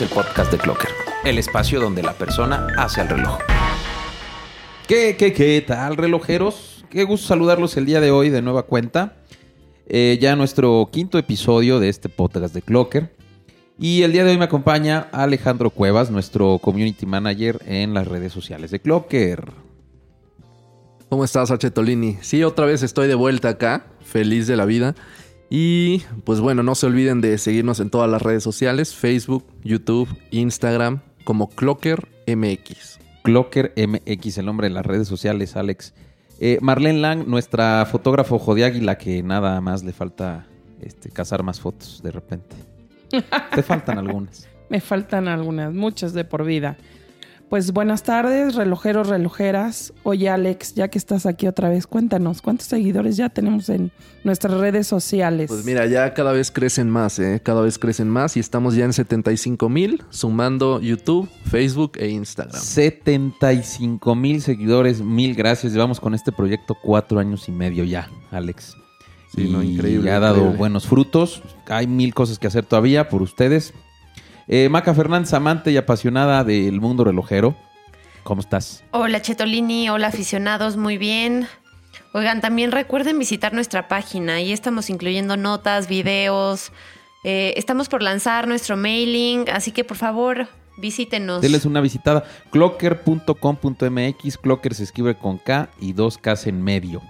Es el podcast de Clocker, el espacio donde la persona hace al reloj. ¿Qué, qué, qué tal, relojeros? Qué gusto saludarlos el día de hoy de nueva cuenta. Eh, ya nuestro quinto episodio de este podcast de Clocker. Y el día de hoy me acompaña Alejandro Cuevas, nuestro community manager en las redes sociales de Clocker. ¿Cómo estás, Tolini? Sí, otra vez estoy de vuelta acá, feliz de la vida. Y pues bueno, no se olviden de seguirnos en todas las redes sociales, Facebook, YouTube, Instagram, como Clocker MX. Clocker MX, el nombre de las redes sociales, Alex. Eh, Marlene Lang, nuestra fotógrafo ojo de águila, que nada más le falta este, cazar más fotos de repente. Te faltan algunas. Me faltan algunas, muchas de por vida. Pues buenas tardes, relojeros, relojeras. Oye, Alex, ya que estás aquí otra vez, cuéntanos, ¿cuántos seguidores ya tenemos en nuestras redes sociales? Pues mira, ya cada vez crecen más, ¿eh? Cada vez crecen más y estamos ya en 75 mil, sumando YouTube, Facebook e Instagram. 75 mil seguidores, mil gracias. Llevamos con este proyecto cuatro años y medio ya, Alex. Sí, no, increíble. Ya ha dado buenos frutos. Hay mil cosas que hacer todavía por ustedes. Eh, Maca Fernández, amante y apasionada del mundo relojero. ¿Cómo estás? Hola Chetolini, hola aficionados, muy bien. Oigan, también recuerden visitar nuestra página. Ahí estamos incluyendo notas, videos. Eh, estamos por lanzar nuestro mailing, así que por favor visítenos. Denles una visitada. Clocker.com.mx. Clocker se escribe con K y dos K en medio.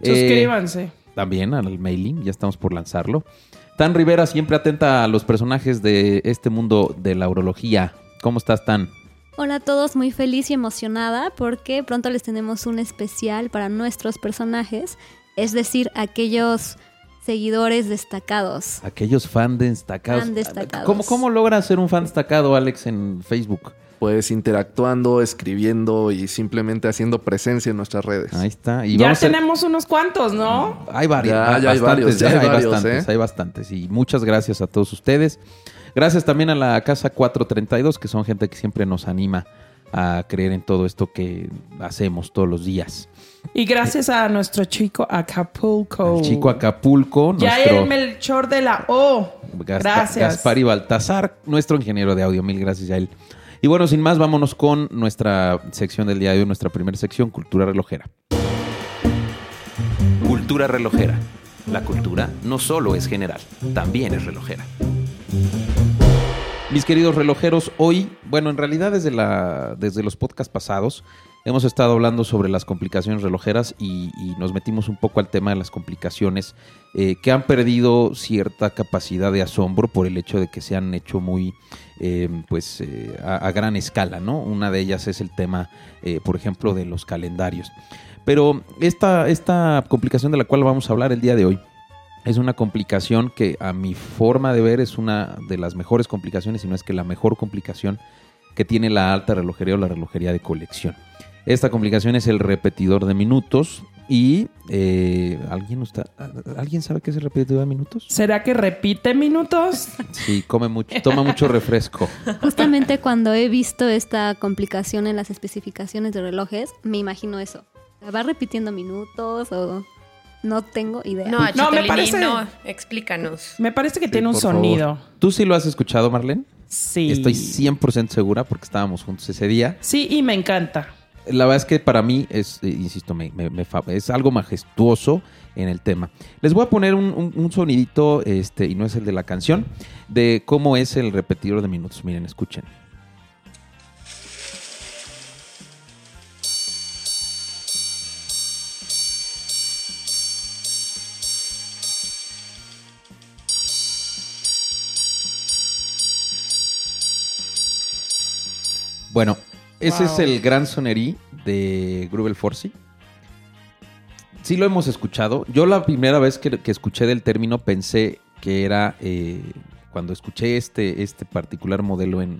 Suscríbanse. Eh, también al mailing, ya estamos por lanzarlo. Tan Rivera, siempre atenta a los personajes de este mundo de la urología. ¿Cómo estás, Tan? Hola a todos, muy feliz y emocionada porque pronto les tenemos un especial para nuestros personajes, es decir, aquellos seguidores destacados. Aquellos fans destacados. Fan destacados. ¿Cómo, ¿Cómo logra ser un fan destacado, Alex, en Facebook? Pues interactuando, escribiendo y simplemente haciendo presencia en nuestras redes. Ahí está. Y ya tenemos unos cuantos, ¿no? Hay varios. Ya, hay varios. Ya hay, bastantes, ¿eh? hay bastantes. Y muchas gracias a todos ustedes. Gracias también a la Casa 432, que son gente que siempre nos anima a creer en todo esto que hacemos todos los días. Y gracias a nuestro chico Acapulco. El chico Acapulco. Ya nuestro... el Melchor de la O. Gracias. Gaspar y Baltasar, nuestro ingeniero de audio. Mil gracias a él. Y bueno, sin más, vámonos con nuestra sección del día de hoy, nuestra primera sección, Cultura Relojera. Cultura Relojera. La cultura no solo es general, también es relojera. Mis queridos relojeros, hoy, bueno, en realidad desde, la, desde los podcasts pasados, hemos estado hablando sobre las complicaciones relojeras y, nos metimos un poco al tema de las complicaciones eh, que han perdido cierta capacidad de asombro por el hecho de que se han hecho muy Em, pues eh, a, gran escala, ¿no? Una de ellas es el tema, eh, por ejemplo, de los calendarios. Pero esta, esta complicación de la cual vamos a hablar el día de hoy es una complicación que a mi forma de ver es una de las mejores complicaciones, si no es que la mejor complicación que tiene la alta relojería o la relojería de colección. Esta complicación es el repetidor de minutos y eh, ¿alguien, está, ¿alguien sabe qué es el repetidor de minutos? ¿Será que repite minutos? Sí, come mucho, toma mucho refresco. Justamente cuando he visto esta complicación en las especificaciones de relojes, me imagino eso. ¿Va repitiendo minutos o...? No tengo idea. No, no me parece. No, explícanos. Me parece que tiene un sonido. ¿Tú sí lo has escuchado, Marlene? Sí. Estoy 100% segura porque estábamos juntos ese día. Sí, y me encanta la verdad es que para mí es, eh, insisto, me, es algo majestuoso en el tema. Les voy a poner un, sonidito, este, y no es el de la canción, de cómo es el repetidor de minutos. Miren, escuchen. Bueno, ese es el gran sonerí de Grubel Forci. Sí lo hemos escuchado. Yo la primera vez que, escuché del término pensé que era eh, cuando escuché este, este particular modelo en,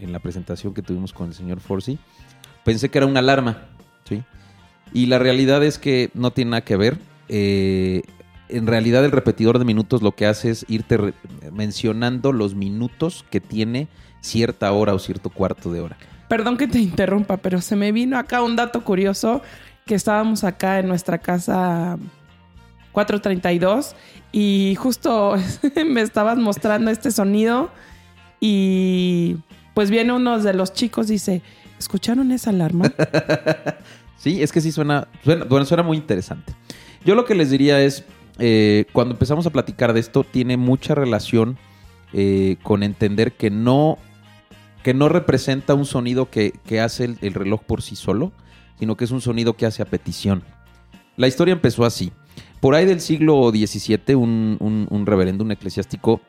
la presentación que tuvimos con el señor Forci, pensé que era una alarma. ¿sí? Y la realidad es que no tiene nada que ver. Eh, en realidad el repetidor de minutos lo que hace es irte mencionando los minutos que tiene cierta hora o cierto cuarto de hora perdón que te interrumpa, pero se me vino acá un dato curioso que estábamos acá en nuestra casa 432 y justo me estabas mostrando este sonido y pues viene uno de los chicos y dice, ¿escucharon esa alarma? Sí, es que sí suena, bueno, suena muy interesante. Yo lo que les diría es, eh, cuando empezamos a platicar de esto, tiene mucha relación eh, con entender que no, que no representa un sonido que, que hace el, el reloj por sí solo, sino que es un sonido que hace a petición. La historia empezó así. Por ahí del siglo XVII, un, un- reverendo, un eclesiástico,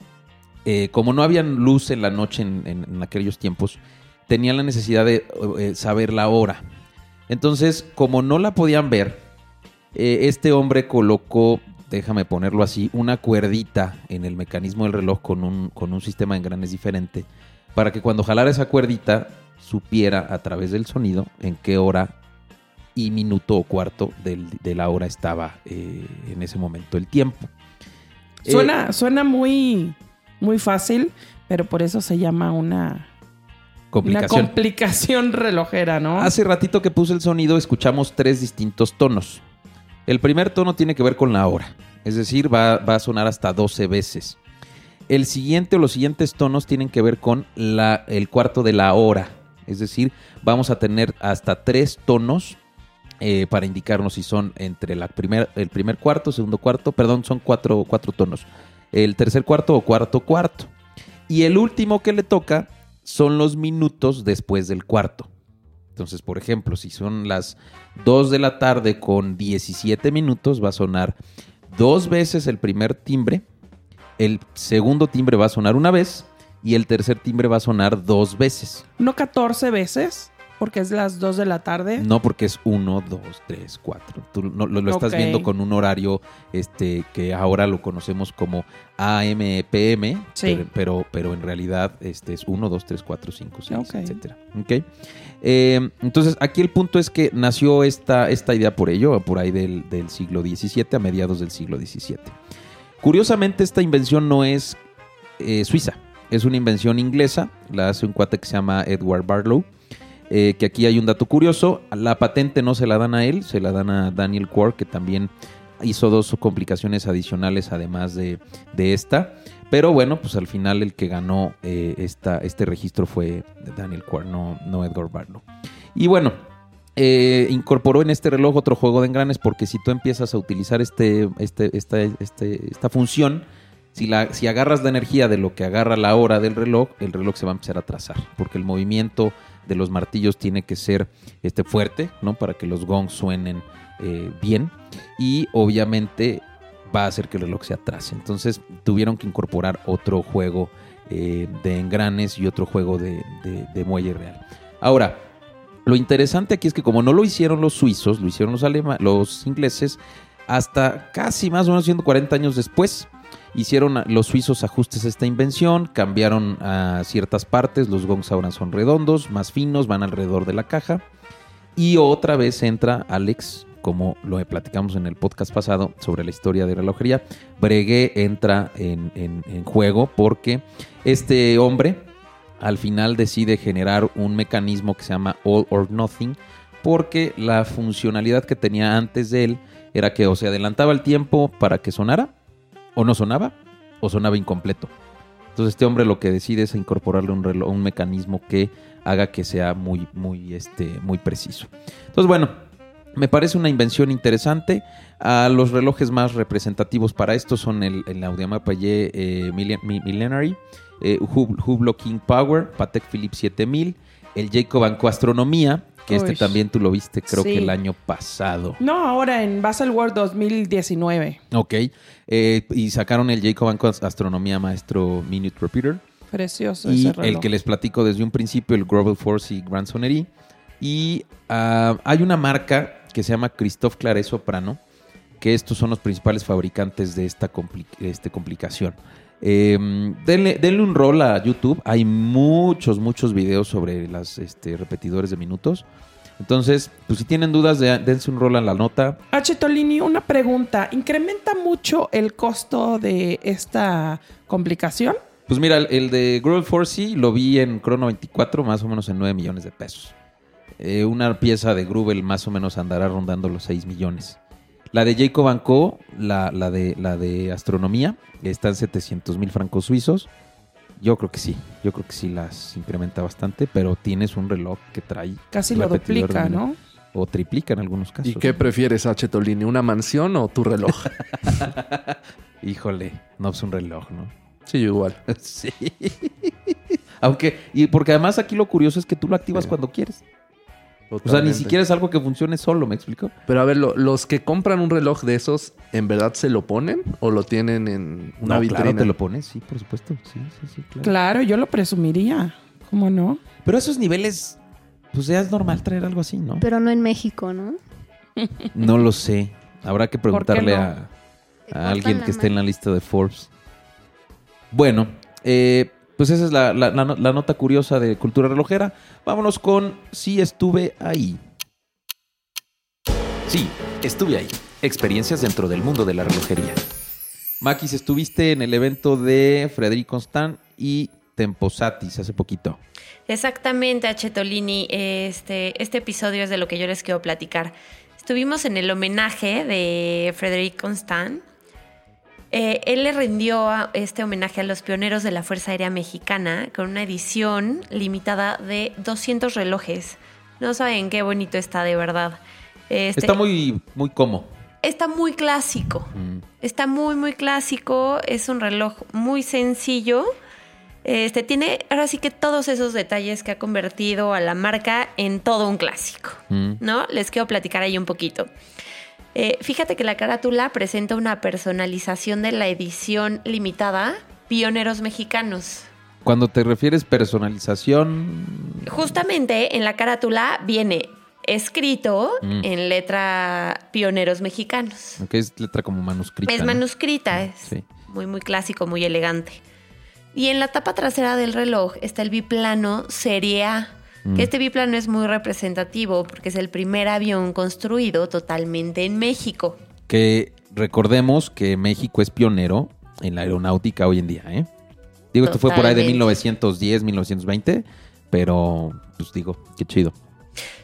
eh, como no había luz en la noche en, en- en aquellos tiempos, tenía la necesidad de eh, saber la hora. Entonces, como no la podían ver, eh, este hombre colocó, déjame ponerlo así, una cuerdita en el mecanismo del reloj con un, con un sistema de engranes diferente, para que cuando jalara esa cuerdita supiera a través del sonido en qué hora y minuto o cuarto del- de la hora estaba eh, en ese momento el tiempo. Eh, Suena, suena muy, muy fácil, pero por eso se llama una, una complicación. complicación relojera, ¿no? Hace ratito que puse el sonido escuchamos tres distintos tonos. El primer tono tiene que ver con la hora, es decir, va, va a sonar hasta 12 veces. El siguiente o los siguientes tonos tienen que ver con el cuarto de la hora, es decir, vamos a tener hasta tres tonos eh, para indicarnos si son entre el primer cuarto, segundo cuarto, perdón, son cuatro, cuatro tonos. El tercer cuarto o cuarto cuarto. Y el último que le toca son los minutos después del cuarto. Entonces, por ejemplo, si son las 2 de la tarde con 17 minutos, va a sonar dos veces el primer timbre, el segundo timbre va a sonar una vez y el tercer timbre va a sonar dos veces. No 14 veces, porque es las 2 de la tarde. No porque es 1, 2, 3, 4. Tú no- lo, lo estás Ok. viendo con un horario este, que ahora lo conocemos como AM, PM, Sí. pero, pero, pero en realidad este es 1, 2, 3, 4, 5, 6, Ok. etcétera. ¿Ok? Eh, entonces, aquí el punto es que nació esta, esta idea por ello, por ahí del, del siglo XVII, a mediados del siglo XVII. Curiosamente, esta invención no es eh, suiza, es una invención inglesa, la hace un cuate que se llama Edward Barlow. eh, que aquí hay un dato curioso, la patente no se la dan a él, se la dan a Daniel Quark, que también hizo dos complicaciones adicionales además de, de esta. Pero bueno, pues al final el que ganó eh, esta, este registro fue Daniel Quark, no, no Barlow. Y bueno, eh, incorporó en este reloj otro juego de engranes porque si tú empiezas a utilizar este, este, esta, este- esta función, si, la, si agarras la energía de lo que agarra la hora del reloj, el reloj se va a empezar a trazar porque el movimiento de los martillos tiene que ser este, fuerte, ¿no? Para que los gongs suenen eh, bien y obviamente va a hacer que el reloj se atrase. Entonces tuvieron que incorporar otro juego eh, de engranes y otro juego de, muelle real. Ahora, lo interesante aquí es que como no lo hicieron los suizos, lo hicieron los, alema- los ingleses, hasta casi más o menos 140 años después, hicieron los suizos ajustes a esta invención, cambiaron a ciertas partes, los gongs ahora son redondos, más finos, van alrededor de la caja. Y otra vez entra Alex, como lo platicamos en el podcast pasado sobre la historia de relojería. Breguet entra en, en- en juego porque este hombre al final decide generar un mecanismo que se llama All or Nothing porque la funcionalidad que tenía antes de él era que o se adelantaba el tiempo para que sonara o no sonaba o sonaba incompleto. Entonces este hombre lo que decide es incorporarle un reloj, un mecanismo que haga que sea muy, muy, este, muy preciso. Entonces, bueno, me parece una invención interesante. Ah, los relojes más representativos para esto son el, el Piguet eh, Millen- Mi- Millenary, eh, Hub- Hublot King Power, Patek Philippe 7000, el Jacob Anco Astronomía, que este también tú lo viste creo Sí. que el año pasado. No, ahora en Baselworld 2019. Ok, eh, y sacaron el Jacob Anco Astronomía Maestro Minute Repeater. Precioso Y ese reloj. el que les platico desde un principio, el Grovel Force y Grand Sonnery. Y ah, hay una marca que se llama Christophe Claret Soprano, que estos son los principales fabricantes de esta compli- este, complicación. Eh, denle, denle un rol a YouTube. Hay muchos, muchos videos sobre las este, repetidores de minutos. Entonces, pues si tienen dudas, de- dense un rol a la nota. H. Tolini, una pregunta. ¿Incrementa mucho el costo de esta complicación? Pues mira, el, el de Grovel Force lo vi en Chrono 24, más o menos en 9 millones de pesos. Eh, una pieza de Grubel más o menos andará rondando los 6 millones. La de Jacob Co, la, la de, la de astronomía, está en 700 mil francos suizos. Yo creo que sí, yo creo que sí las incrementa bastante, pero tienes un reloj que trae Casi lo duplica. ¿no? o triplica en algunos casos. ¿Y qué prefieres, H. Tolini? ¿Una mansión o tu reloj? Híjole, no es un reloj, ¿no? sí, igual. sí. Aunque, y porque además aquí lo curioso es que tú lo activas Sí. cuando quieres. O sea, ni siquiera es algo que funcione solo, ¿me explico? Pero a ver, lo- los que compran un reloj de esos, ¿en verdad se lo ponen o lo tienen en una no, vitrina? claro, te lo pones, sí, por supuesto. Sí, sí, sí, claro. Claro, yo lo presumiría. ¿Cómo no? Pero a esos niveles, pues ya es normal traer algo así, ¿no? Pero no en México, ¿no? No lo sé. Habrá que ¿Por qué preguntarle no? a, alguien que esté en la lista de Forbes. Bueno, eh, pues esa es la, la- la no- la nota curiosa de cultura relojera. Vámonos con Si estuve ahí. Sí, estuve ahí. Experiencias dentro del mundo de la relojería. Maquis, estuviste en el evento de Frederic Constant y Temposatis hace poquito. Exactamente, Achetolini. Este, este episodio es de lo que yo les quiero platicar. Estuvimos en el homenaje de Frédéric Constant. Eh, él le rindió a- este homenaje a los pioneros de la Fuerza Aérea Mexicana con una edición limitada de 200 relojes. No saben qué bonito está de verdad. Este, Está muy, muy cómodo. está muy clásico. Mm. Está muy, muy clásico. Es un reloj muy sencillo. Este tiene ahora sí que todos esos detalles que ha convertido a la marca en todo un clásico. Mm. ¿No? Les quiero platicar ahí un poquito. Eh, fíjate que la carátula presenta una personalización de la edición limitada Pioneros Mexicanos. Cuando te refieres personalización, Justamente en la carátula viene escrito Mm. en letra Pioneros Mexicanos. que es letra como manuscrita. Es ¿no? manuscrita, es Sí. muy, muy clásico, muy elegante. Y en la tapa trasera del reloj está el biplano Serie A. Mm. Que este biplano es muy representativo porque es el primer avión construido totalmente en México. Que recordemos que México es pionero en la aeronáutica hoy en día, ¿eh? Digo, esto fue por ahí de Totalmente. 1910, 1920, pero pues digo, qué chido.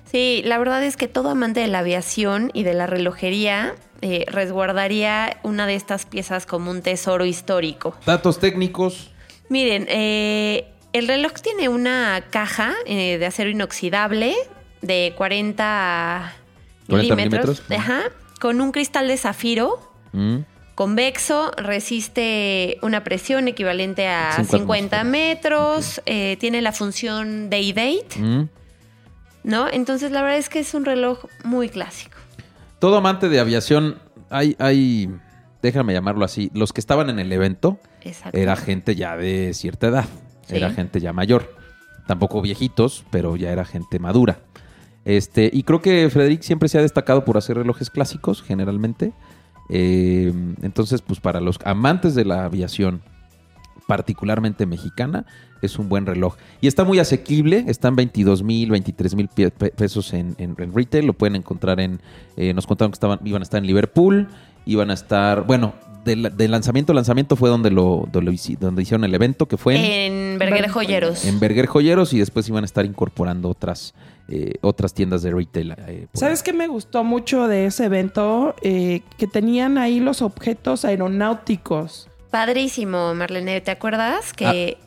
Sí, la verdad es que todo amante de la aviación y de la relojería eh, resguardaría una de estas piezas como un tesoro histórico. Datos técnicos. Miren, eh, el reloj tiene una caja eh, de acero inoxidable de 40, 40 milímetros, milímetros. ajá, con un cristal de zafiro Mm. convexo, resiste una presión equivalente a 50 50, metros, eh, tiene la función day date, Mm. ¿no? Entonces la verdad es que es un reloj muy clásico. Todo amante de aviación, hay, hay, déjame llamarlo así, los que estaban en el evento era gente ya de cierta edad, Era gente ya mayor, tampoco viejitos, pero ya era gente madura. Este, y creo que Frederic siempre se ha destacado por hacer relojes clásicos, generalmente. Eh, entonces, pues para los amantes de la aviación, particularmente mexicana, es un buen reloj. Y está muy asequible, están 22 mil, 23 mil pe- pe- pesos en, en- en retail, lo pueden encontrar en, eh, nos contaron que estaban, iban a estar en Liverpool, iban a estar, bueno, del, del lanzamiento, lanzamiento fue donde lo, donde, lo hici- donde hicieron el evento, que fue en, En Berger Joyeros. en Berger Joyeros y después iban a estar incorporando otras, eh, otras tiendas de retail. eh, ¿Sabes qué me gustó mucho de ese evento? Eh, que tenían ahí los objetos aeronáuticos. Padrísimo, Marlene, ¿te acuerdas? Que,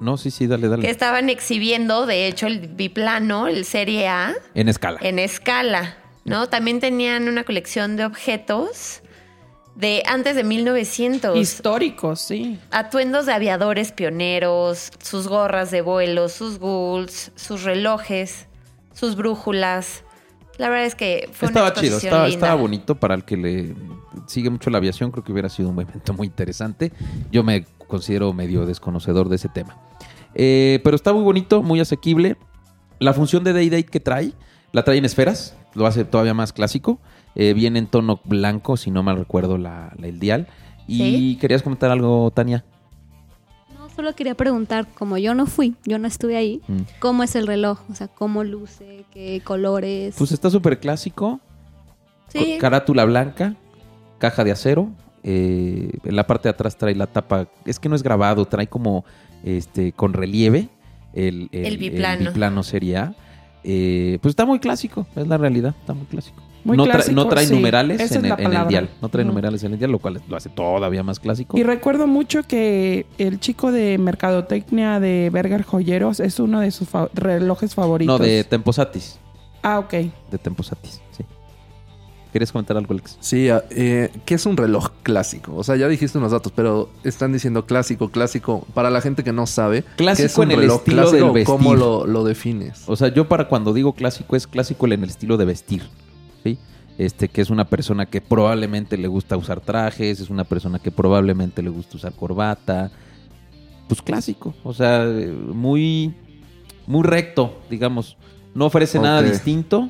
No, sí, sí, dale, que dale. estaban exhibiendo, de hecho, el biplano, el Serie A, En escala. en escala, ¿no? También tenían una colección de objetos de antes de 1900. Históricos, sí. Atuendos de aviadores pioneros, sus gorras de vuelo, sus gulls, sus relojes, sus brújulas. La verdad es que fue Estaba una chido, estaba, linda. estaba bonito para el que le sigue mucho la aviación, creo que hubiera sido un evento muy interesante. Yo me considero medio desconocedor de ese tema. Eh, pero está muy bonito, muy asequible. La función de Day Date que trae, la trae en esferas, lo hace todavía más clásico. Eh, viene en tono blanco, si no mal recuerdo la, la- el dial. Y Sí. querías comentar algo, Tania. No, solo quería preguntar, como yo no fui, yo no estuve ahí, Mm. ¿cómo es el reloj? O sea, ¿cómo luce? ¿Qué colores? Pues está súper clásico. Sí, Carátula blanca, caja de acero. eh, en la parte de atrás trae la tapa. Es que no es grabado, trae como este con relieve el, El biplano. biplano serie A. Eh, pues está muy clásico, es la realidad, está muy clásico. Muy no, trae- clásico, no trae sí, numerales en el, en el dial. No trae numerales en el dial, lo cual lo hace todavía más clásico. Y recuerdo mucho que el chico de mercadotecnia de Berger Joyeros es uno de sus fa- relojes favoritos. No, de Temposatis. Ah, ok. De Temposatis, sí. ¿Quieres comentar algo, Alex? Sí, ah, eh, ¿qué es un reloj clásico? O sea, ya dijiste unos datos, pero están diciendo clásico, clásico. Para la gente que no sabe, Clásico ¿qué es un en el reloj estilo clásico? del vestir. ¿Cómo lo, lo defines? O sea, yo para cuando digo clásico es clásico en el estilo de vestir, ¿sí? Este, que es una persona que probablemente le gusta usar trajes, es una persona que probablemente le gusta usar corbata. Pues clásico, o sea, muy, muy recto, digamos. No ofrece nada distinto.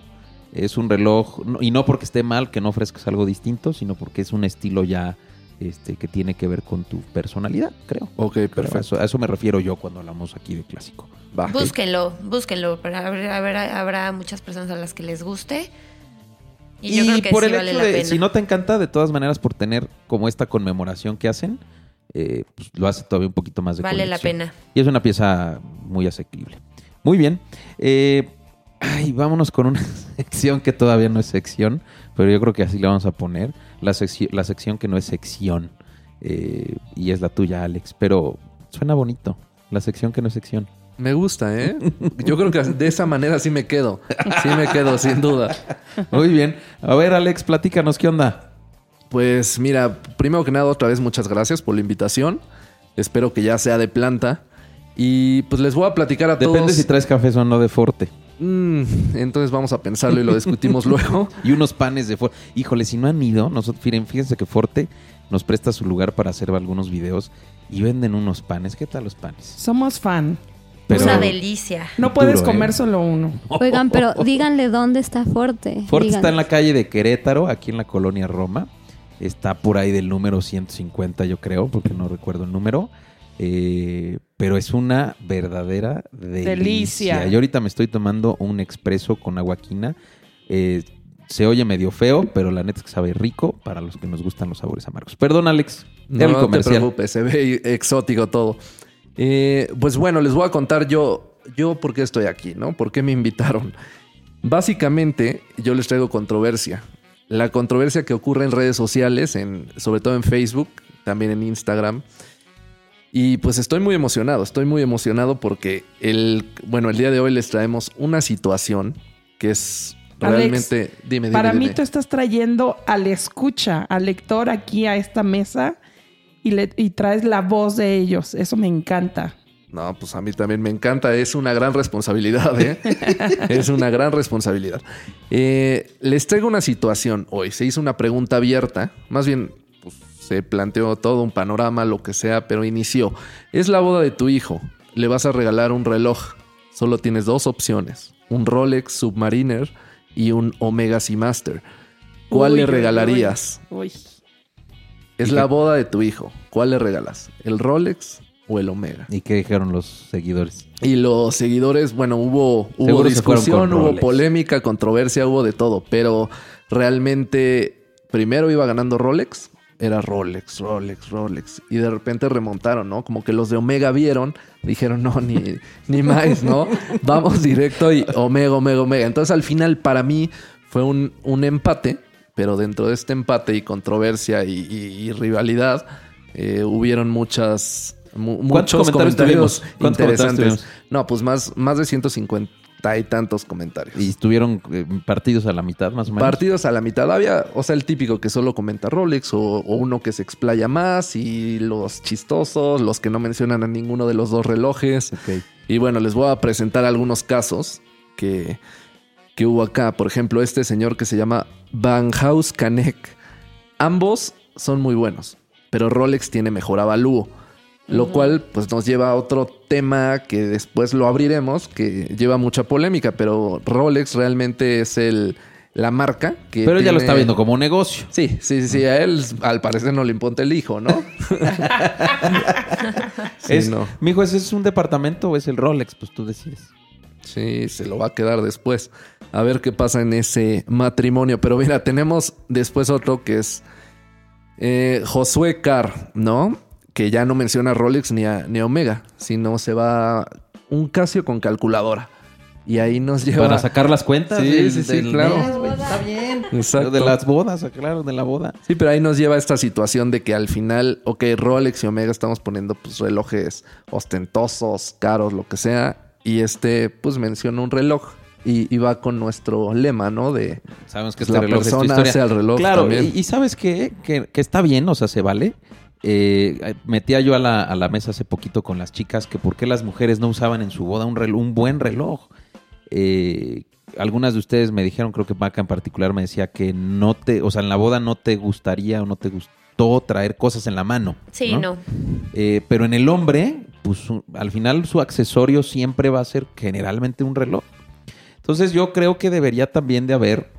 Es un reloj, y no porque esté mal que no ofrezcas algo distinto, sino porque es un estilo ya este, que tiene que ver con tu personalidad, creo. Ok, a perfecto. eso, a eso me refiero yo cuando hablamos aquí de clásico. Va. Búsquenlo, búsquenlo. pero Habrá, habrá- habrá muchas personas a las que les guste. Y, Y, yo creo que por sí el vale hecho la de, pena. si no te encanta, de todas maneras, por tener como esta conmemoración que hacen, eh, pues lo hace todavía un poquito más de vale la pena. Y es una pieza muy asequible. Muy bien. Eh, ay, vámonos con una sección que todavía no es sección, pero yo creo que así le vamos a poner. La, secci- la sección que no es sección. Eh, y es la tuya, Alex. Pero suena bonito. La sección que no es sección. Me gusta, ¿eh? Yo creo que de esa manera sí me quedo. Sí me quedo, sin duda. Muy bien. A ver, Alex, platícanos, ¿qué onda? Pues mira, primero que nada, otra vez muchas gracias por la invitación. Espero que ya sea de planta. Y pues les voy a platicar a Depende todos. si traes café o no de Forte. Mm, entonces vamos a pensarlo y lo discutimos luego. Y unos panes de Forte. Híjole, si no han ido, nosotros, miren, fíjense que Forte nos presta su lugar para hacer algunos videos y venden unos panes. ¿Qué tal los panes? Somos fan. Pero- Una delicia. No puedes Duro, ¿eh? comer solo uno. Oigan, pero díganle dónde está Forte. Forte está en la calle de Querétaro, aquí en la colonia Roma. Está por ahí del número 150, yo creo, porque no recuerdo el número. Eh, pero es una verdadera delicia. Delicia. Yo ahorita me estoy tomando un expreso con aguaquina. Eh, se oye medio feo, pero la neta es que sabe rico para los que nos gustan los sabores amargos. Perdón, Alex. Era el No te preocupes, se ve exótico todo. Eh, pues bueno, les voy a contar yo, yo por qué estoy aquí, ¿no? ¿Por qué me invitaron? Básicamente, yo les traigo controversia. La controversia que ocurre en redes sociales, en, sobre todo en Facebook, también en Instagram. Y pues estoy muy emocionado, estoy muy emocionado porque el, bueno, el día de hoy les traemos una situación que es Alex, realmente... dime, dime, Para mí tú estás trayendo al escucha, al lector aquí a esta mesa y, le, y traes la voz de ellos. Eso me encanta. No, pues a mí también me encanta. Es una gran responsabilidad, ¿eh? es una gran responsabilidad. Eh, les traigo una situación hoy. Se hizo una pregunta abierta. Más bien, pues, se planteó todo un panorama, lo que sea, pero inició. Es la boda de tu hijo. Le vas a regalar un reloj. Solo tienes dos opciones. Un Rolex Submariner y un Omega Seamaster. ¿Cuál Uy, le uy, regalarías? Uy. Es ¿Y la qué? boda de tu hijo. ¿Cuál le regalas? ¿El Rolex o el Omega? ¿Y qué dijeron los seguidores? Y los seguidores, bueno, hubo, hubo discusión, hubo Rolex. polémica, controversia, hubo de todo. Pero realmente, primero iba ganando Rolex. Era Rolex, Rolex, Rolex. Y de repente remontaron, ¿no? Como que los de Omega vieron, dijeron, no, ni, ni más, ¿no? Vamos directo y Omega, Omega, Omega. Entonces al final para mí fue un, un empate, pero dentro de este empate y controversia y, y- y rivalidad, eh, hubieron muchas... mu- ¿Cuántos muchos comentarios interesantes. No, pues más, más de 150 y tantos comentarios. ¿Y estuvieron eh, partidos a la mitad, más o menos? Partidos a la mitad. Había, o sea, el típico que solo comenta Rolex o, o uno que se explaya más y los chistosos, los que no mencionan a ninguno de los dos relojes. Y bueno, les voy a presentar algunos casos que, que hubo acá. Por ejemplo, este señor que se llama Van House Canek. Ambos son muy buenos, pero Rolex tiene mejor avalúo. Lo cual pues nos lleva a otro tema que después lo abriremos, que lleva mucha polémica, pero Rolex realmente es el, la marca que... Pero ya lo está viendo como un negocio. Sí, sí, sí, sí, a él al parecer no le importa el hijo, ¿no? Sí, es, no. Mijo, ¿ese es un departamento o es el Rolex? Pues tú decides. Sí, se lo va a quedar después. A ver qué pasa en ese matrimonio. Pero mira, tenemos después otro que es eh, Josué Carr, ¿no? Que ya no menciona Rolex ni a, ni a Omega, sino se va un Casio con calculadora. Y ahí nos lleva... Para sacar las cuentas. Sí, del- sí, sí, del claro. está bien. Exacto. De las bodas, claro, de la boda. Sí, pero ahí nos lleva a esta situación de que al final, ok, Rolex y Omega estamos poniendo pues relojes ostentosos, caros, lo que sea. Y este, pues menciona un reloj. Y, y va con nuestro lema, ¿no? De Sabemos que Pues este la reloj es persona historia. hace al reloj Claro, también. y, y ¿sabes qué? Que, que está bien, o sea, se vale. Eh, metía yo a la, a la mesa hace poquito con las chicas que por qué las mujeres no usaban en su boda un, reloj, un buen reloj. Eh, algunas de ustedes me dijeron, creo que Maca en particular me decía que no te, o sea, en la boda no te gustaría o no te gustó traer cosas en la mano. Sí, no. Eh, pero en el hombre, pues al final su accesorio siempre va a ser generalmente un reloj. Entonces yo creo que debería también de haber,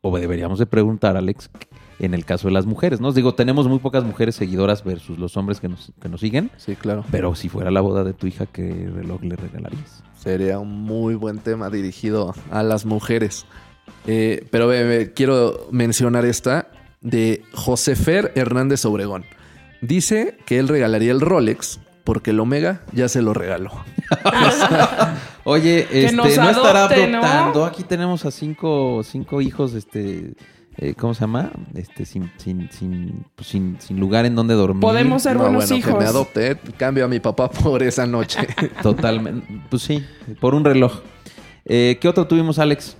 o deberíamos de preguntar, Alex, en el caso de las mujeres, ¿no? Digo, tenemos muy pocas mujeres seguidoras versus los hombres que nos, que nos siguen, Sí, claro. pero si fuera la boda de tu hija, ¿qué reloj le regalarías? Sería un muy buen tema dirigido a las mujeres. Eh, pero quiero mencionar esta de Josefer Hernández Obregón. Dice que él regalaría el Rolex porque el Omega ya se lo regaló. Oye, este, no estará adoptando. Aquí tenemos a cinco, cinco hijos, este, eh, ¿cómo se llama? Este, sin, sin, sin, pues, sin, sin lugar en donde dormir. Podemos ser No, buenos bueno, hijos. que me adopte. ¿eh? Cambio a mi papá por esa noche. Totalmente. Pues sí, por un reloj. Eh, ¿Qué otro tuvimos, Alex?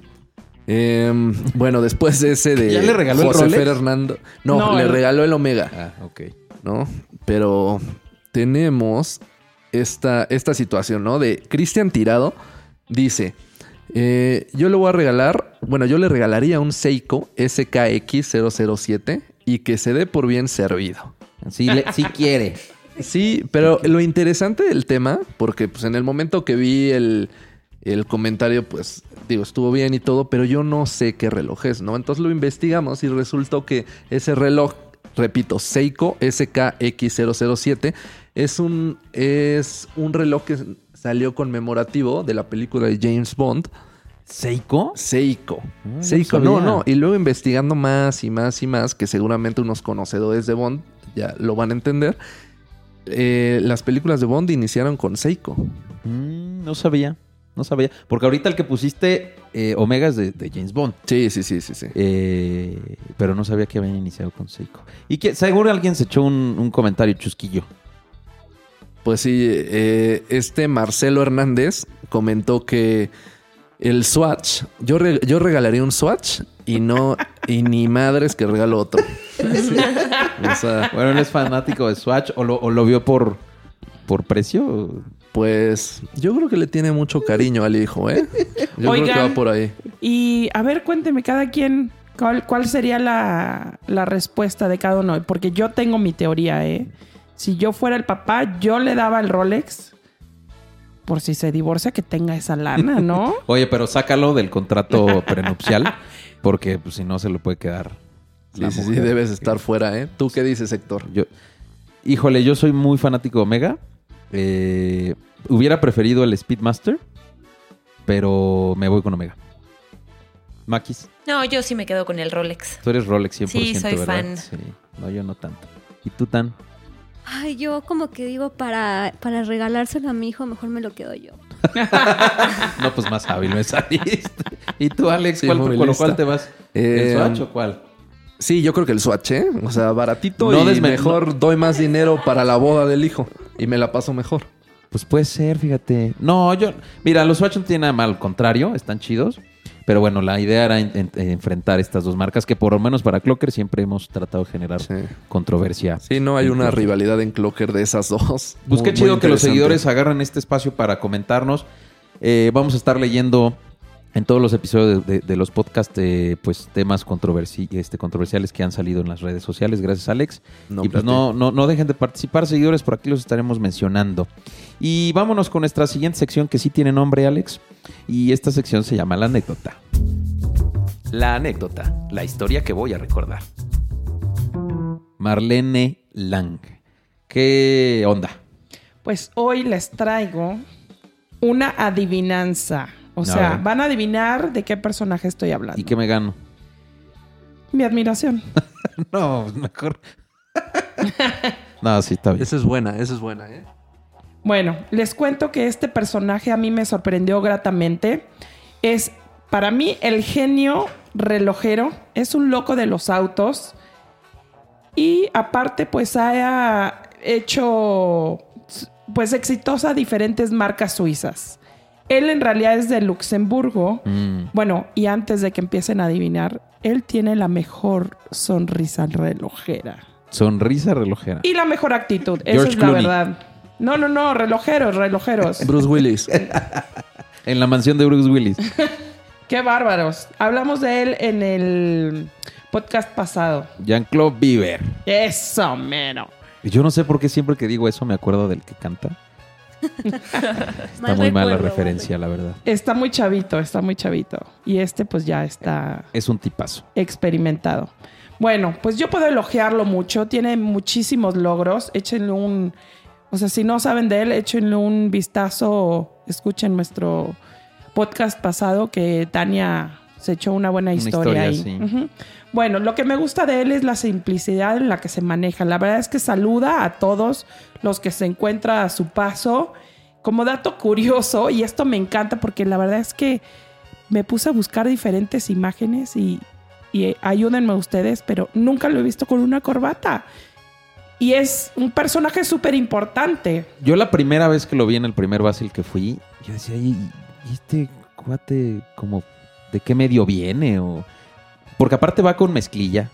Em, bueno, después de ese de ¿Ya le regaló el Rolex? Hernando. No, No, le el- regaló el Omega. Ah, ok. ¿no? Pero tenemos esta, esta situación, ¿no? De Cristian Tirado dice, eh, yo le voy a regalar, bueno, yo le regalaría un Seiko SKX007 y que se dé por bien servido. Le- sí quiere. Sí, pero lo interesante del tema, porque pues en el momento que vi el, el comentario, pues digo, estuvo bien y todo, pero yo no sé qué reloj es, ¿no? Entonces lo investigamos y resultó que ese reloj, repito, Seiko SKX007, es un, es un reloj que salió conmemorativo de la película de James Bond, ¿Seiko? Seiko. Ah, Seiko, no, no. Y luego investigando más y más y más, que seguramente unos conocedores de Bond ya lo van a entender. eh, las películas de Bond iniciaron con Seiko. Mm, no sabía. No sabía. Porque ahorita el que pusiste eh, Omega es de, de James Bond. Sí, sí, sí, sí, sí. Eh, pero no sabía que habían iniciado con Seiko. Y que seguro alguien se echó un, un comentario chusquillo. Pues sí, eh, este Marcelo Hernández comentó que el Swatch, yo, re- yo regalaría un Swatch y no, y ni madres que regalo otro. Sí. O sea, Bueno, él es fanático de Swatch o lo, o lo vio por, por precio. Pues yo creo que le tiene mucho cariño al hijo, ¿eh? Yo creo que va por ahí. Y a ver, cuénteme cada quien cuál, cuál sería la, la respuesta de cada uno. Porque yo tengo mi teoría, ¿eh? Si yo fuera el papá, yo le daba el Rolex. Por si se divorcia, que tenga esa lana, ¿no? Oye, pero sácalo del contrato prenupcial. Porque pues, si no se lo puede quedar. Sí, sí, sí, debes estar fuera, ¿eh? ¿Tú qué dices, Héctor? Yo, híjole, yo soy muy fanático de Omega. Eh, hubiera preferido el Speedmaster, pero me voy con Omega. Maquis, No, yo sí me quedo con el Rolex. tú eres Rolex 100%, Sí, soy ¿verdad? fan. Sí. No, yo no tanto. ¿Y tú tan? Ay, yo como que digo, para, para regalárselo a mi hijo, mejor me lo quedo yo. No, pues más hábil me saliste. ¿Y tú, Alex, Sí, cuál, muy con lo cual te vas? Eh, ¿El Swatch o cuál? Sí, yo creo que el Swatch, ¿eh? O sea, baratito No y mejor doy más dinero para la boda del hijo y me la paso mejor. Pues puede ser, fíjate. No, yo... Mira, los Swatch no tienen nada mal, al contrario, están chidos. Pero bueno, la idea era en- en- enfrentar estas dos marcas que por lo menos para Clocker siempre hemos tratado de generar Sí. controversia. Sí, no hay una rivalidad en Clocker de esas dos. Pues Muy- chido que los interesante. seguidores agarran este espacio para comentarnos. Eh, vamos a estar leyendo en todos los episodios de, de- de los podcasts eh, pues temas controversi- este, controversiales que han salido en las redes sociales. Gracias, Alex. No, y pues no, no, no dejen de participar, seguidores, por aquí los estaremos mencionando. Y vámonos con nuestra siguiente sección que sí tiene nombre, Alex. Y esta sección se llama La anécdota. La anécdota, la historia que voy a recordar. Marlene Lang. ¿Qué onda? Pues hoy les traigo una adivinanza. O sea, van a adivinar de qué personaje estoy hablando. ¿Y qué me gano? Mi admiración. No, mejor. no, sí, está bien. Esa es buena, esa es buena, ¿eh? Bueno, les cuento que este personaje a mí me sorprendió gratamente. Es para mí el genio relojero, es un loco de los autos y aparte pues ha hecho pues exitosa diferentes marcas suizas. Él en realidad es de Luxemburgo. Mm. Bueno, y antes de que empiecen a adivinar, él tiene la mejor sonrisa relojera. Sonrisa relojera. Y la mejor actitud. Esa George es la verdad. No, no, no, relojeros, relojeros. Bruce Willis. En la mansión de Bruce Willis. Qué bárbaros. Hablamos de él en el podcast pasado. Jean-Claude Bieber. Eso, mero. Y Yo no sé por qué siempre que digo eso me acuerdo del que canta. Está muy mala referencia, la verdad. Está muy chavito, está muy chavito. Y este pues ya está Es un tipazo. experimentado. Bueno, pues yo puedo elogiarlo mucho. Tiene muchísimos logros. Échenle un... O sea, si no saben de él, échenle un vistazo. Escuchen nuestro podcast pasado que Tania se echó una buena Una historia, ahí. sí. Bueno, lo que me gusta de él es la simplicidad en la que se maneja. La verdad es que saluda a todos los que se encuentra a su paso. Como dato curioso, y esto me encanta porque la verdad es que me puse a buscar diferentes imágenes y, eh, ayúdenme ustedes, pero nunca lo he visto con una corbata. Y es un personaje súper importante. Yo la primera vez que lo vi en el primer Basil que fui, yo decía, ¿y, y este cuate como de qué medio viene? O... Porque aparte va con mezclilla,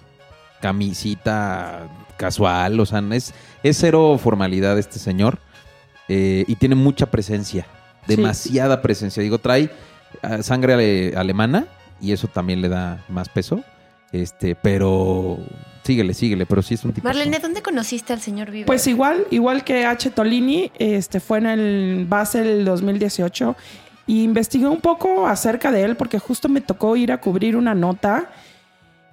camisita casual, o sea, es, es cero formalidad este señor. eh, y tiene mucha presencia, Sí. demasiada presencia. Digo, trae ah, sangre ale- alemana y eso también le da más peso. Este, pero síguele, síguele, pero sí es un tipo. Marlene, ¿dónde conociste al señor Bieber? Pues igual, igual que H. Tolini, este fue en el Basel 2018 y investigué un poco acerca de él porque justo me tocó ir a cubrir una nota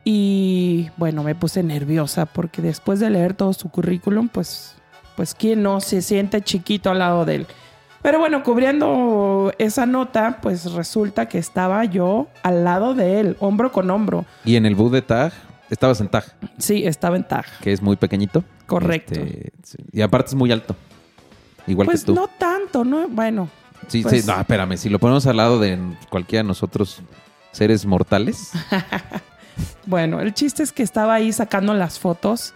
y bueno, me puse nerviosa porque después de leer todo su currículum, pues, pues quién no se siente chiquito al lado de él. Pero bueno, cubriendo esa nota, pues resulta que estaba yo al lado de él, hombro con hombro. Y en el bus de Tag, estabas en Tag, Sí, estaba en Taj. que es muy pequeñito. Correcto. Este, y aparte es muy alto. Igual Pues que tú. no tanto, ¿no? Bueno, sí, pues- sí, no, espérame, si lo ponemos al lado de cualquiera de nosotros seres mortales, Bueno, el chiste es que estaba ahí sacando las fotos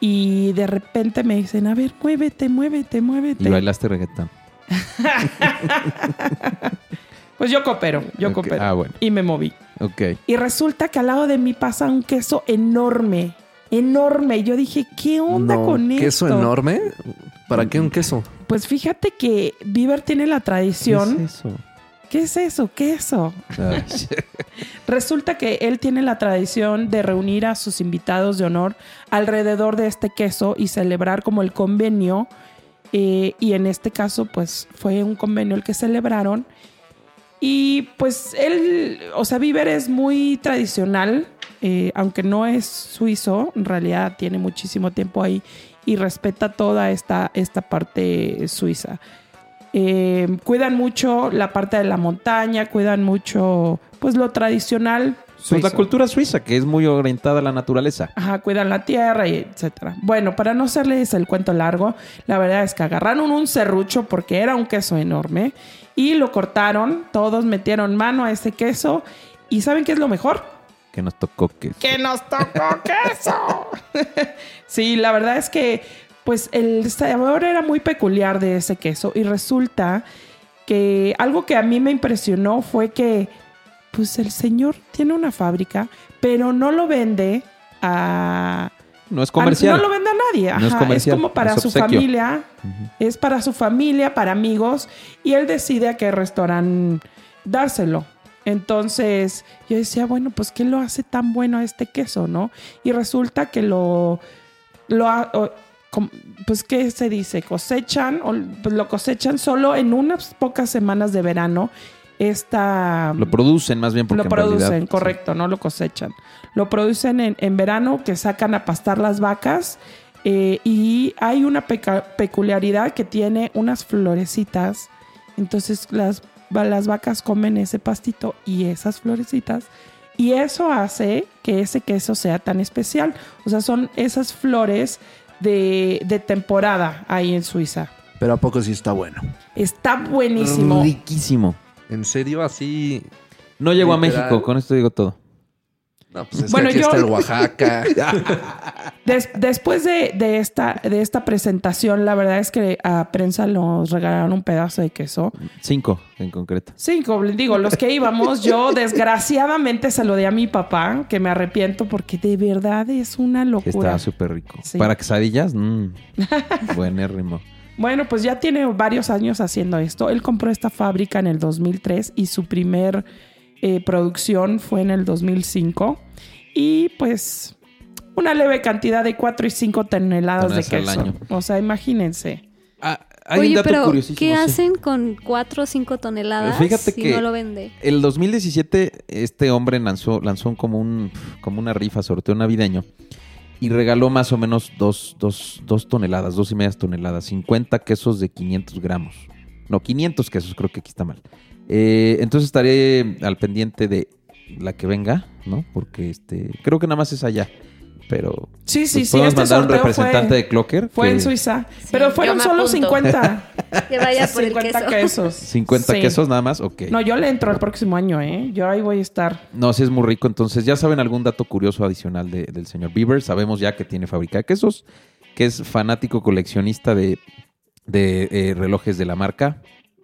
y de repente me dicen, a ver, muévete, muévete, y muévete. bailaste reggaetón. Pues yo coopero, yo Ok, coopero. ah, bueno. Y me moví. Ok. Y resulta que al lado de mí pasa un queso enorme, enorme. Y yo dije, ¿qué onda No, con ¿Queso esto? enorme? ¿Para qué un queso? Pues fíjate que Bieber tiene la ¿Qué tradición. es eso? ¿Qué es eso? Queso. Ay, Resulta que él tiene la tradición de reunir a sus invitados de honor alrededor de este queso y celebrar como el convenio. eh, y en este caso, pues fue un convenio el que celebraron. Y pues él, o sea, Bieber es muy tradicional, eh, aunque no es suizo, en realidad tiene muchísimo tiempo ahí y respeta toda esta, esta parte suiza. Eh, cuidan mucho la parte de la montaña, cuidan mucho pues lo tradicional. Pues la suizo. cultura suiza, que es muy orientada a la naturaleza. Ajá, cuidan la tierra y etcétera. Bueno, para no hacerles el cuento largo, la verdad es que agarraron un serrucho porque era un queso enorme y lo cortaron, todos metieron mano a ese queso y ¿saben qué es lo mejor? Que nos tocó que... ¡Que nos tocó queso! sí, la verdad es que pues el sabor era muy peculiar de ese queso y resulta que algo que a mí me impresionó fue que pues el señor tiene una fábrica, pero no lo vende a... No es comercial. no lo vende a nadie. No es ajá, comercial, como para es su familia. Es para su familia, para amigos. Y él decide a qué restaurante dárselo. Entonces yo decía, bueno, pues ¿qué lo hace tan bueno este queso, no? Y resulta que lo... lo pues, ¿qué se dice? Cosechan, o, pues, lo cosechan solo en unas pocas semanas de verano. Esta, Lo producen más bien porque lo en producen, realidad- correcto, no lo cosechan. Lo producen en, en verano que sacan a pastar las vacas eh, y hay una peculiaridad que tiene unas florecitas. Entonces las, las vacas comen ese pastito y esas florecitas. Y eso hace que ese queso sea tan especial. O sea, son esas flores de, de temporada ahí en Suiza. Pero a poco sí está bueno. Está buenísimo. Riquísimo. En serio, así. No llegó a Literal. México, con esto digo todo. No, pues es Bueno, que aquí yo- está el Oaxaca. Des- después de, de esta, de esta presentación, la verdad es que a prensa nos regalaron un pedazo de queso. Cinco, en concreto. Les digo, los que íbamos, yo desgraciadamente se lo di a mi papá, que me arrepiento porque de verdad es una locura. Estaba súper rico. Sí. Para quesadillas, mmm, buenérrimo. Bueno, pues ya tiene varios años haciendo esto. Él compró esta fábrica en el 2003 y su primer eh, producción fue en el 2005. Y pues una leve cantidad de 4 y 5 toneladas de queso. año. O sea, imagínense. Ah, hay un Oye, dato pero curiosísimo. ¿qué sí. hacen con 4 o 5 toneladas Fíjate si que- no lo vende? El 2017 este hombre lanzó, lanzó un- como, un, como una rifa, sorteo navideño, y regaló más o menos dos, dos, dos toneladas, dos y medias toneladas, 50 quesos de 500 gramos. No, 500 quesos, creo que aquí está mal. Eh, entonces estaré al pendiente de la que venga, ¿no? Porque este creo que nada más es allá. Pero Sí, sí, pues, sí. podemos Este mandar un representante fue, de Clocker. fue que- en Suiza. Sí, pero fueron solo apunto. 50. Que vaya por el 50 queso. quesos. 50 Sí. quesos nada más, ok. No, yo le entro el próximo año, ¿eh? Yo ahí voy a estar. No, sí es muy rico. Entonces, ya saben algún dato curioso adicional de- del señor Bieber. Sabemos ya que tiene fábrica de quesos, que es fanático coleccionista de, de, eh, relojes de la marca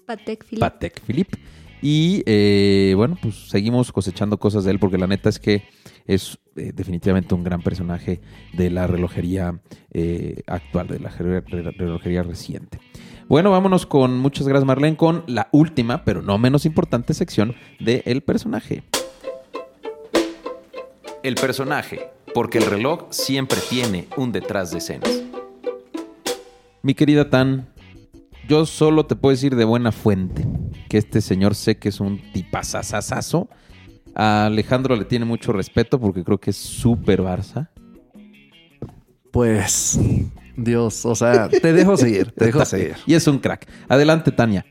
Patek Philippe. Patek Philippe. Y eh, bueno, pues seguimos cosechando cosas de él porque la neta es que es eh, definitivamente un gran personaje de la relojería eh, actual, de la re- re- relojería reciente. Bueno, vámonos con muchas gracias Marlene con la última, pero no menos importante sección de El personaje. El personaje, porque el reloj siempre tiene un detrás de escenas. Mi querida Tan, yo solo te puedo decir de buena fuente que este señor sé que es un tipazazazazo. A Alejandro le tiene mucho respeto porque creo que es súper Barça. Pues, Dios, o sea, te dejo seguir, te dejo seguir. Y es un crack. Adelante, Tania.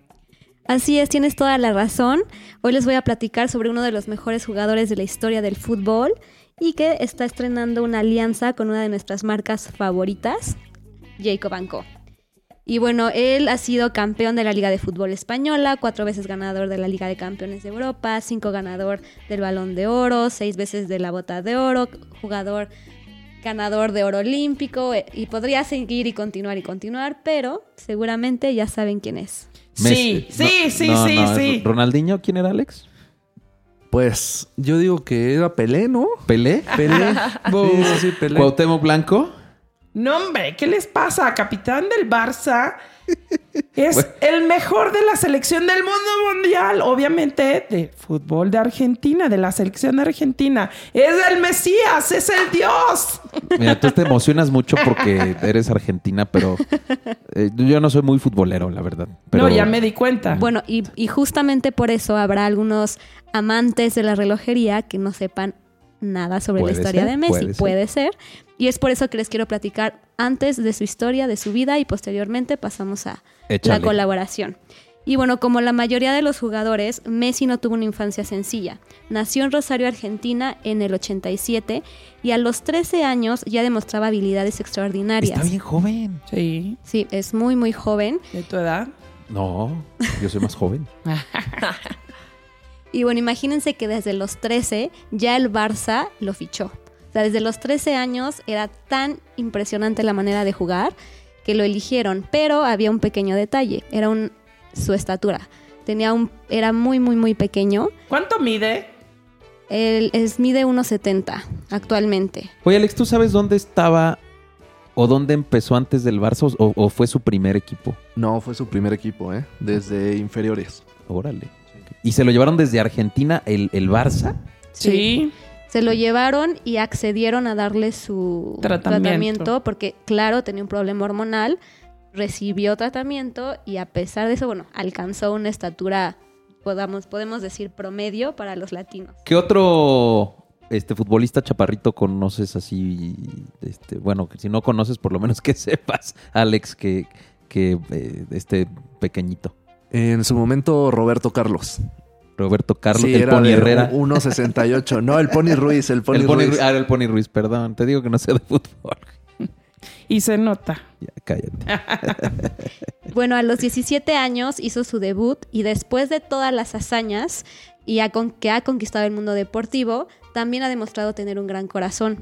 Así es, tienes toda la razón. Hoy les voy a platicar sobre uno de los mejores jugadores de la historia del fútbol y que está estrenando una alianza con una de nuestras marcas favoritas, Jacob Co. Y bueno, él ha sido campeón de la Liga de Fútbol Española, cuatro veces ganador de la Liga de Campeones de Europa, cinco ganador del Balón de Oro, seis veces de la Bota de Oro, jugador ganador de oro olímpico eh, y podría seguir y continuar y continuar, pero seguramente ya saben quién es. Sí, Messi. sí, No, sí, no, sí, no, sí. ¿Ronaldinho? ¿Quién era Alex? Pues, yo digo que era Pelé, ¿no? ¿Pelé? Pelé. sí, Pelé. ¿Cuauhtémoc Blanco? No, hombre, ¿qué les pasa? Capitán del Barça es el mejor de la selección del mundo mundial. Obviamente, de fútbol de Argentina, de la selección de Argentina. Es el Mesías, es el Dios. Mira, tú te emocionas mucho porque eres argentina, pero eh, yo no soy muy futbolero, la verdad. Pero No, ya me di cuenta. Bueno, y, y justamente por eso habrá algunos amantes de la relojería que no sepan nada sobre la historia ser, de Messi. puede Puede ser. Y es por eso que les quiero platicar antes de su historia, de su vida y posteriormente pasamos a Échale. la colaboración. Y bueno, como la mayoría de los jugadores, Messi no tuvo una infancia sencilla. Nació en Rosario, Argentina, en el 87 y a los 13 años ya demostraba habilidades extraordinarias. Está bien joven. Sí, Sí, es muy, muy joven. de tu edad. No, yo soy más joven. Y bueno, imagínense que desde los 13 ya el Barça lo fichó. O sea, desde los 13 años era tan impresionante la manera de jugar que lo eligieron, pero había un pequeño detalle, era un, su estatura. Tenía un, era muy, muy, muy pequeño. ¿Cuánto mide? Él es, mide 1,70 actualmente. Oye, Alex, ¿tú sabes dónde estaba o dónde empezó antes del Barça o, o fue su primer equipo? No, fue su primer equipo, ¿eh? Desde inferiores. Órale. ¿Y se lo llevaron desde Argentina el, el Barça? Sí. Se lo llevaron y accedieron a darle su Tratamiento. tratamiento. porque, claro, tenía un problema hormonal, recibió tratamiento y a pesar de eso, bueno, alcanzó una estatura, podamos, podemos decir, promedio para los latinos. ¿Qué otro este futbolista chaparrito conoces así? Este, bueno, que si no conoces, por lo menos que sepas, Alex, que, que eh, este pequeñito. En su momento, Roberto Carlos. Roberto Carlos, Sí, el era Pony de Herrera. 1.68. No, el Pony Ruiz, el Pony el Pony Ruiz. Ruiz. Ah, era el Pony Ruiz, perdón. Te digo que no sé de fútbol. Y se nota. Ya, cállate. Bueno, a los 17 años hizo su debut y después de todas las hazañas y con- que ha conquistado el mundo deportivo, también ha demostrado tener un gran corazón.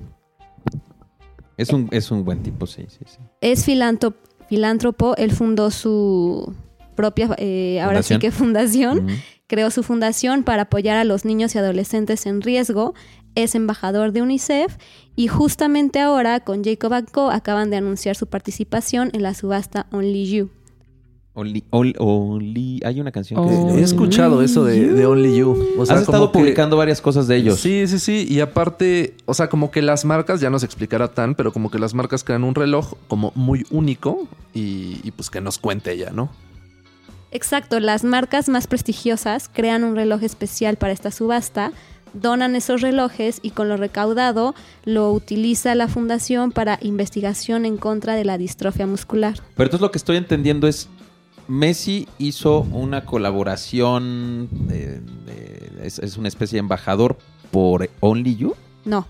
Es un, es un buen tipo, sí, sí, sí. Es filántropo, él fundó su propia, eh, ahora sí que fundación, creó su fundación para apoyar a los niños y adolescentes en riesgo, es embajador de UNICEF y justamente ahora con Jacob Co acaban de anunciar su participación en la subasta Only You. Only, only, only- Hay una canción que... Oh. He escuchado eso de, de Only You. O sea, Has estado como que- publicando varias cosas de ellos. Sí, sí, sí. Y aparte, o sea, como que las marcas, ya nos explicará tan, pero como que las marcas crean un reloj como muy único y, y pues que nos cuente ella, ¿no? Exacto, las marcas más prestigiosas crean un reloj especial para esta subasta, donan esos relojes y con lo recaudado lo utiliza la fundación para investigación en contra de la distrofia muscular. Pero entonces lo que estoy entendiendo es, Messi hizo una colaboración, eh, es, es una especie de embajador por Only You. No,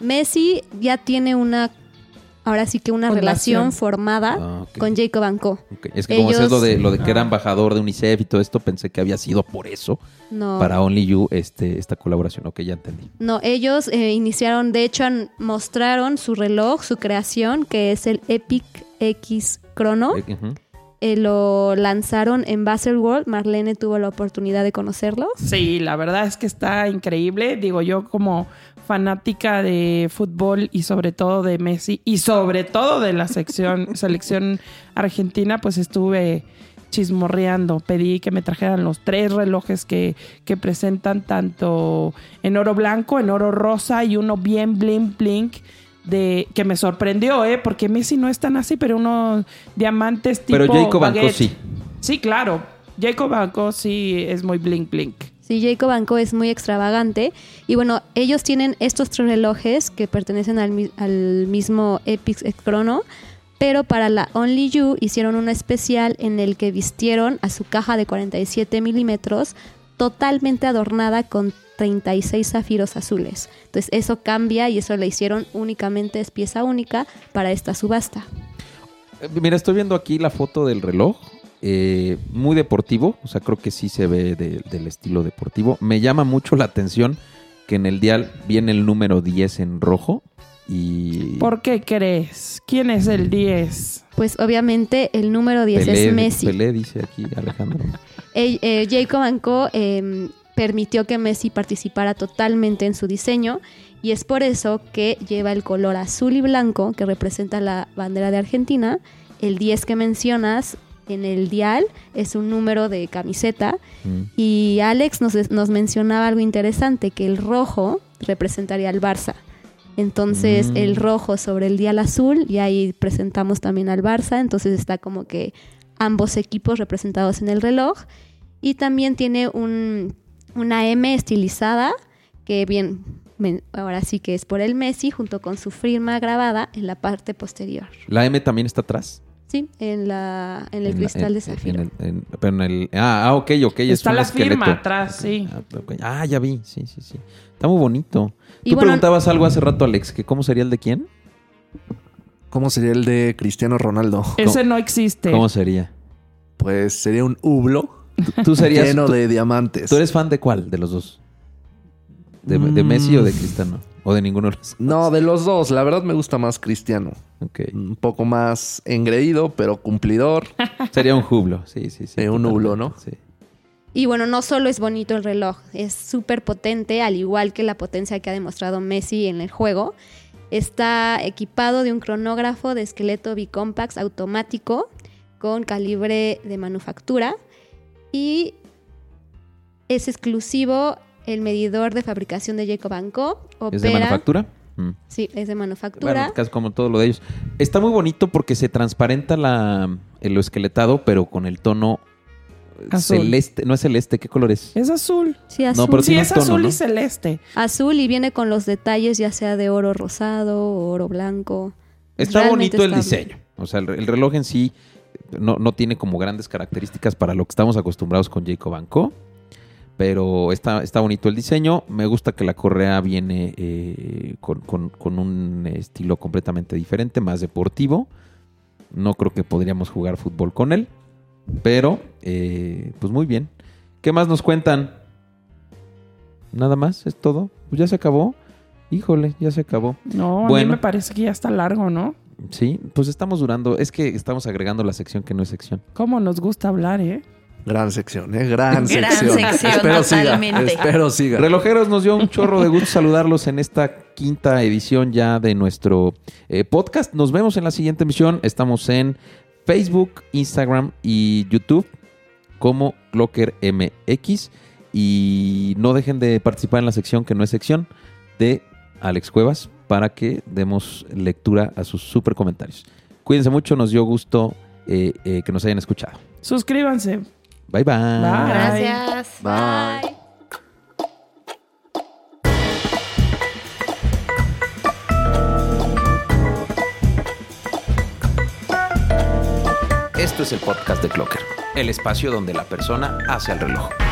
Messi ya tiene una, ahora sí que una Fundación. relación formada Ah, con Jacob Co. Ok. Es que como es lo de, lo de que era Ah. embajador de UNICEF y todo esto, pensé que había sido por eso, No, para Only You, este, esta colaboración. Ok, ya entendí. no, ellos eh, iniciaron, de hecho, mostraron su reloj, su creación, que es el Epic X Chrono. Eh, lo lanzaron en Baselworld. Marlene tuvo la oportunidad de conocerlo. Sí, la verdad es que está increíble. Digo, yo como fanática de fútbol y sobre todo de Messi y sobre todo de la sección, selección argentina, pues estuve chismorreando. Pedí que me trajeran los tres relojes que, que presentan tanto en oro blanco, en oro rosa y uno bien bling bling. De, que me sorprendió, ¿eh? Porque Messi no es tan así, pero unos diamantes tipo Pero Jacob Banco baguette. sí. Sí, claro. Jacob Banco sí es muy blink blink. Sí, Jacob Banco es muy extravagante. Y bueno, ellos tienen estos tres relojes que pertenecen al, al mismo Epic Chrono. Pero para la Only You hicieron uno especial en el que vistieron a su caja de 47 milímetros totalmente adornada con 36 zafiros azules. Entonces eso cambia y eso le hicieron únicamente, es pieza única para esta subasta. Eh, Mira, estoy viendo aquí la foto del reloj. Eh, muy deportivo. O sea, creo que sí se ve de- del estilo deportivo. Me llama mucho la atención que en el dial viene el número 10 en rojo. Y. ¿Por qué crees? ¿Quién es el 10? Pues obviamente el número 10 Pelé, es Messi. Pelé, dice aquí Alejandro. Eh, eh, Jacob Anco eh, permitió que Messi participara totalmente en su diseño y es por eso que lleva el color azul y blanco que representa la bandera de Argentina. El 10 que mencionas en el dial es un número de camiseta Mm. y Alex nos, nos mencionaba algo interesante, que el rojo representaría al Barça. Entonces Mm. el rojo sobre el dial azul y ahí presentamos también al Barça, entonces está como que ambos equipos representados en el reloj y también tiene un, una M estilizada que bien, ahora sí que es por el Messi junto con su firma grabada en la parte posterior. La M también está atrás. Sí, en, la, en el En la- cristal en- de zafiro. en el- en- pero en el. Ah, ah, ok, ok. es Está un la esqueleto. firma atrás, sí. Ah. Ah, ya vi. Sí, sí, sí. Está muy bonito. Y Tú bueno, preguntabas algo hace rato, Alex, que cómo sería el de quién? ¿Cómo sería el de Cristiano Ronaldo? Ese no existe. ¿Cómo sería? Pues sería un hublo Tú- serías. lleno tú, de diamantes. ¿tú eres fan de cuál de los dos? ¿De, de Mm. Messi o de Cristiano? ¿O de ninguno de los dos? No, de los dos. La verdad me gusta más Cristiano. Ok. Un poco más engreído, pero cumplidor. Sería un jublo. Sí, sí, sí. Sí, un hublo, ¿no? Sí. Y bueno, no solo es bonito el reloj, es súper potente, al igual que la potencia que ha demostrado Messi en el juego. Está equipado de un cronógrafo de esqueleto bicompax automático con calibre de manufactura y es exclusivo el medidor de fabricación de Jacob Co. Opera, ¿Es de manufactura? Mm. Sí, es de manufactura. Bueno, casi como todo lo de ellos. Está muy bonito porque se transparenta la, el esqueletado, pero con el tono Azul. celeste. No es celeste, ¿qué color es? Es azul. Sí, azul. No, pero Sí, es tono, azul ¿no? y celeste. Azul y viene con los detalles ya sea de oro rosado o oro blanco. Está Realmente bonito el bien. diseño. O sea, el, el reloj en sí no, no tiene como grandes características para lo que estamos acostumbrados con Jacob Co. Pero está, está bonito el diseño. Me gusta que la correa viene eh, con, con- con un estilo completamente diferente, más deportivo. No creo que podríamos jugar fútbol con él. Pero, eh, pues muy bien. ¿Qué más nos cuentan? Nada más, es todo. Pues ya se acabó. Híjole, ya se acabó. No, a Bueno. mí me parece que ya está largo, ¿no? Sí, pues estamos durando. Es que estamos agregando la sección que no es sección. Cómo nos gusta hablar, ¿eh? Gran sección, ¿eh? Gran, Gran sección. sección, Espero totalmente. siga. Espero siga. Relojeros, nos dio un chorro de gusto saludarlos en esta quinta edición ya de nuestro eh, podcast. Nos vemos en la siguiente emisión. Estamos en Facebook, Instagram y YouTube como Clocker MX. Y no dejen de participar en la sección que no es sección de Alex Cuevas para que demos lectura a sus super comentarios. Cuídense mucho, nos dio gusto eh, eh, que nos hayan escuchado. Suscríbanse. Bye bye. Bye. Gracias. Bye. Esto es el podcast de Clocker, el espacio donde la persona hace el reloj.